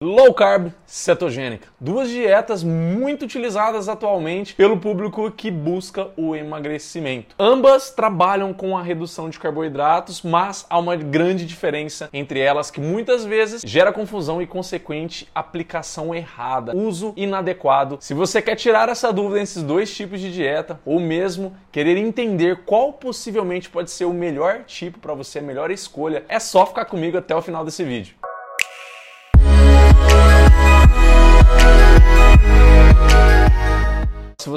Low carb cetogênica, duas dietas muito utilizadas atualmente pelo público que busca o emagrecimento. Ambas trabalham com a redução de carboidratos, mas há uma grande diferença entre elas que muitas vezes gera confusão e consequente aplicação errada, uso inadequado. Se você quer tirar essa dúvida desses dois tipos de dieta ou mesmo querer entender qual possivelmente pode ser o melhor tipo para você, a melhor escolha, é só ficar comigo até o final desse vídeo.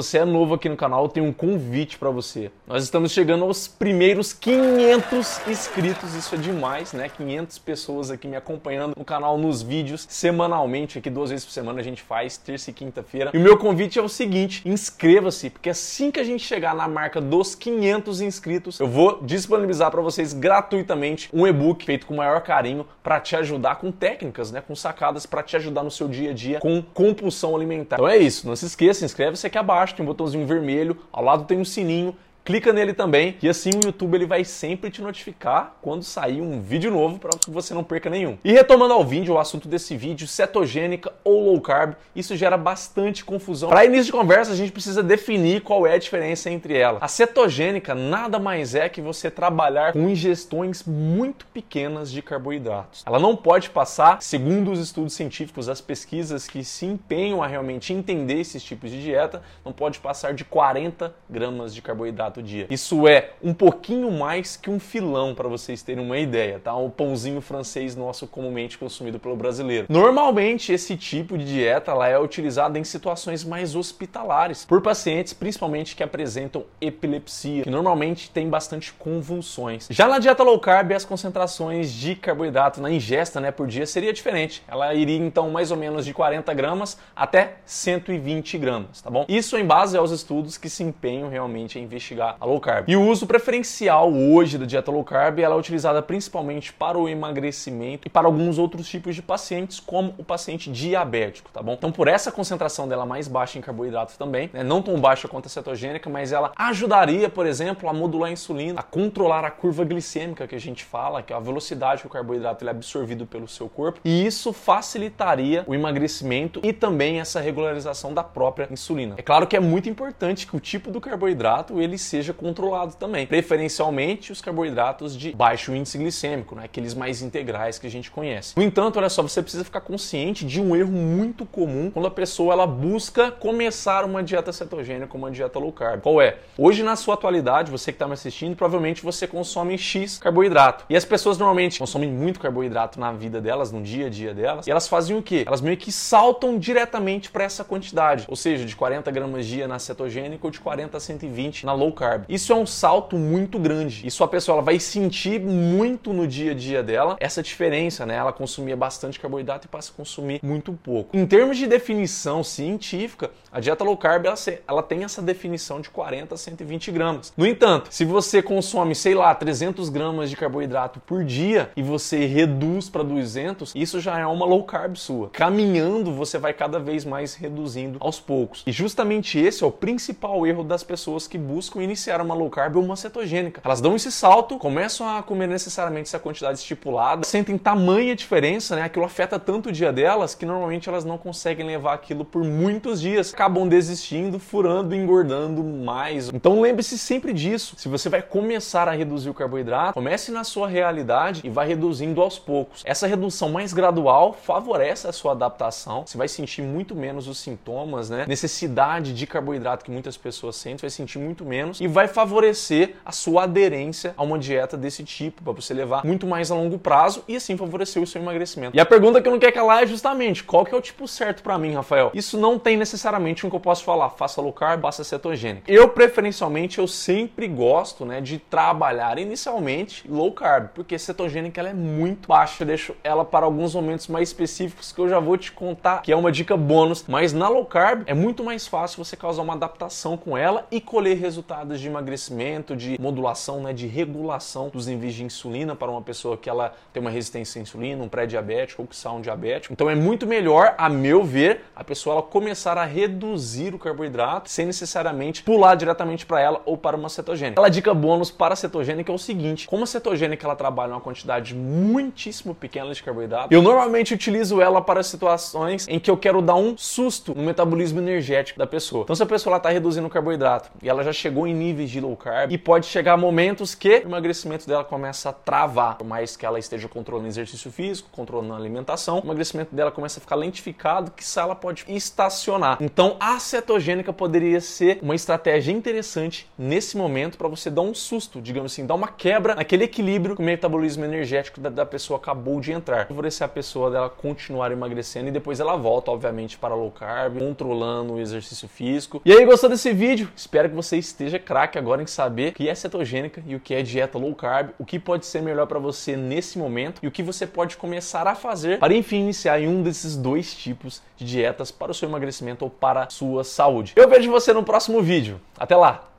Você é novo aqui no canal, eu tenho um convite para você. Nós estamos chegando aos primeiros 500 inscritos, isso é demais, né? 500 pessoas aqui me acompanhando no canal, nos vídeos, semanalmente, aqui duas vezes por semana a gente faz, terça e quinta-feira. E o meu convite é o seguinte, inscreva-se, porque assim que a gente chegar na marca dos 500 inscritos, eu vou disponibilizar para vocês gratuitamente um e-book feito com o maior carinho para te ajudar com técnicas, né? Com sacadas para te ajudar no seu dia a dia com compulsão alimentar. Então é isso, não se esqueça, inscreve-se aqui abaixo abaixo tem um botãozinho vermelho, ao lado tem um sininho clica nele também e assim o YouTube ele vai sempre te notificar quando sair um vídeo novo para que você não perca nenhum. E retomando ao vídeo, o assunto desse vídeo, cetogênica ou low carb, isso gera bastante confusão. Para início de conversa, a gente precisa definir qual é a diferença entre elas. A cetogênica nada mais é que você trabalhar com ingestões muito pequenas de carboidratos. Ela não pode passar, segundo os estudos científicos, as pesquisas que se empenham a realmente entender esses tipos de dieta, não pode passar de 40 gramas de carboidrato carboidrato dia. Isso é um pouquinho mais que um filão, para vocês terem uma ideia, tá? O pãozinho francês nosso comumente consumido pelo brasileiro. Normalmente, esse tipo de dieta ela é utilizada em situações mais hospitalares, por pacientes principalmente que apresentam epilepsia, que normalmente tem bastante convulsões. Já na dieta low carb, as concentrações de carboidrato na ingesta né, por dia seria diferente. Ela iria então mais ou menos de 40 gramas até 120 gramas, tá bom? Isso em base aos estudos que se empenham realmente a investigar a low carb. E o uso preferencial hoje da dieta low carb ela é utilizada principalmente para o emagrecimento e para alguns outros tipos de pacientes, como o paciente diabético, tá bom? Então, por essa concentração dela mais baixa em carboidratos também, né, não tão baixa quanto a cetogênica, mas ela ajudaria, por exemplo, a modular a insulina, a controlar a curva glicêmica que a gente fala, que é a velocidade que o carboidrato ele é absorvido pelo seu corpo, e isso facilitaria o emagrecimento e também essa regularização da própria insulina. É claro que é muito importante que o tipo do carboidrato ele seja controlado também. Preferencialmente os carboidratos de baixo índice glicêmico, né? aqueles mais integrais que a gente conhece. No entanto, olha só, você precisa ficar consciente de um erro muito comum quando a pessoa ela busca começar uma dieta cetogênica, uma dieta low carb. Qual é? Hoje, na sua atualidade, você que está me assistindo, provavelmente você consome X carboidrato. E as pessoas normalmente consomem muito carboidrato na vida delas, no dia a dia delas, e elas fazem o quê? Elas meio que saltam diretamente para essa quantidade, ou seja, de 40 gramas dia na cetogênica ou de 40 a 120 na low carb. Isso é um salto muito grande. Isso a pessoa ela vai sentir muito no dia a dia dela essa diferença, né? Ela consumia bastante carboidrato e passa a consumir muito pouco. Em termos de definição científica, a dieta low carb ela, ela tem essa definição de 40 a 120 gramas. No entanto, se você consome, sei lá, 300 gramas de carboidrato por dia e você reduz para 200, isso já é uma low carb sua. Caminhando, você vai cada vez mais reduzindo aos poucos. E justamente esse é o principal erro das pessoas que buscam iniciar uma low carb ou uma cetogênica. Elas dão esse salto, começam a comer necessariamente essa quantidade estipulada, sentem tamanha diferença, né? Aquilo afeta tanto o dia delas que normalmente elas não conseguem levar aquilo por muitos dias, acabam desistindo, furando, engordando mais. Então lembre-se sempre disso. Se você vai começar a reduzir o carboidrato, comece na sua realidade e vai reduzindo aos poucos. Essa redução mais gradual favorece a sua adaptação. Você vai sentir muito menos os sintomas, né? Necessidade de carboidrato que muitas pessoas sentem, vai sentir muito menos e vai favorecer a sua aderência a uma dieta desse tipo, para você levar muito mais a longo prazo e assim favorecer o seu emagrecimento. E a pergunta que eu não quero calar é justamente qual que é o tipo certo para mim, Rafael? Isso não tem necessariamente um que eu posso falar, faça low carb, faça cetogênica. Eu preferencialmente eu sempre gosto, né, de trabalhar inicialmente low carb, porque cetogênica ela é muito baixa, eu deixo ela para alguns momentos mais específicos que eu já vou te contar, que é uma dica bônus, mas na low carb é muito mais fácil você causar uma adaptação com ela e colher resultados de emagrecimento, de modulação, né, de regulação dos níveis de insulina para uma pessoa que ela tem uma resistência à insulina, um pré-diabético ou que são um diabético. Então é muito melhor, a meu ver, a pessoa ela começar a reduzir o carboidrato sem necessariamente pular diretamente para ela ou para uma cetogênica. Aquela dica bônus para a cetogênica é o seguinte: como a cetogênica ela trabalha uma quantidade muitíssimo pequena de carboidrato, eu normalmente utilizo ela para situações em que eu quero dar um susto no metabolismo energético da pessoa. Então se a pessoa está reduzindo o carboidrato e ela já chegou em níveis de low carb e pode chegar momentos que o emagrecimento dela começa a travar, por mais que ela esteja controlando exercício físico, controlando a alimentação, o emagrecimento dela começa a ficar lentificado, que ela pode estacionar. Então a cetogênica poderia ser uma estratégia interessante nesse momento para você dar um susto, digamos assim, dar uma quebra naquele equilíbrio que o metabolismo energético da, da pessoa acabou de entrar. Favorecer a pessoa dela continuar emagrecendo e depois ela volta, obviamente, para low carb, controlando o exercício físico. E aí, gostou desse vídeo? Espero que você esteja craque agora em saber o que é cetogênica e o que é dieta low carb, o que pode ser melhor para você nesse momento e o que você pode começar a fazer para enfim iniciar em um desses dois tipos de dietas para o seu emagrecimento ou para a sua saúde. Eu vejo você no próximo vídeo. Até lá!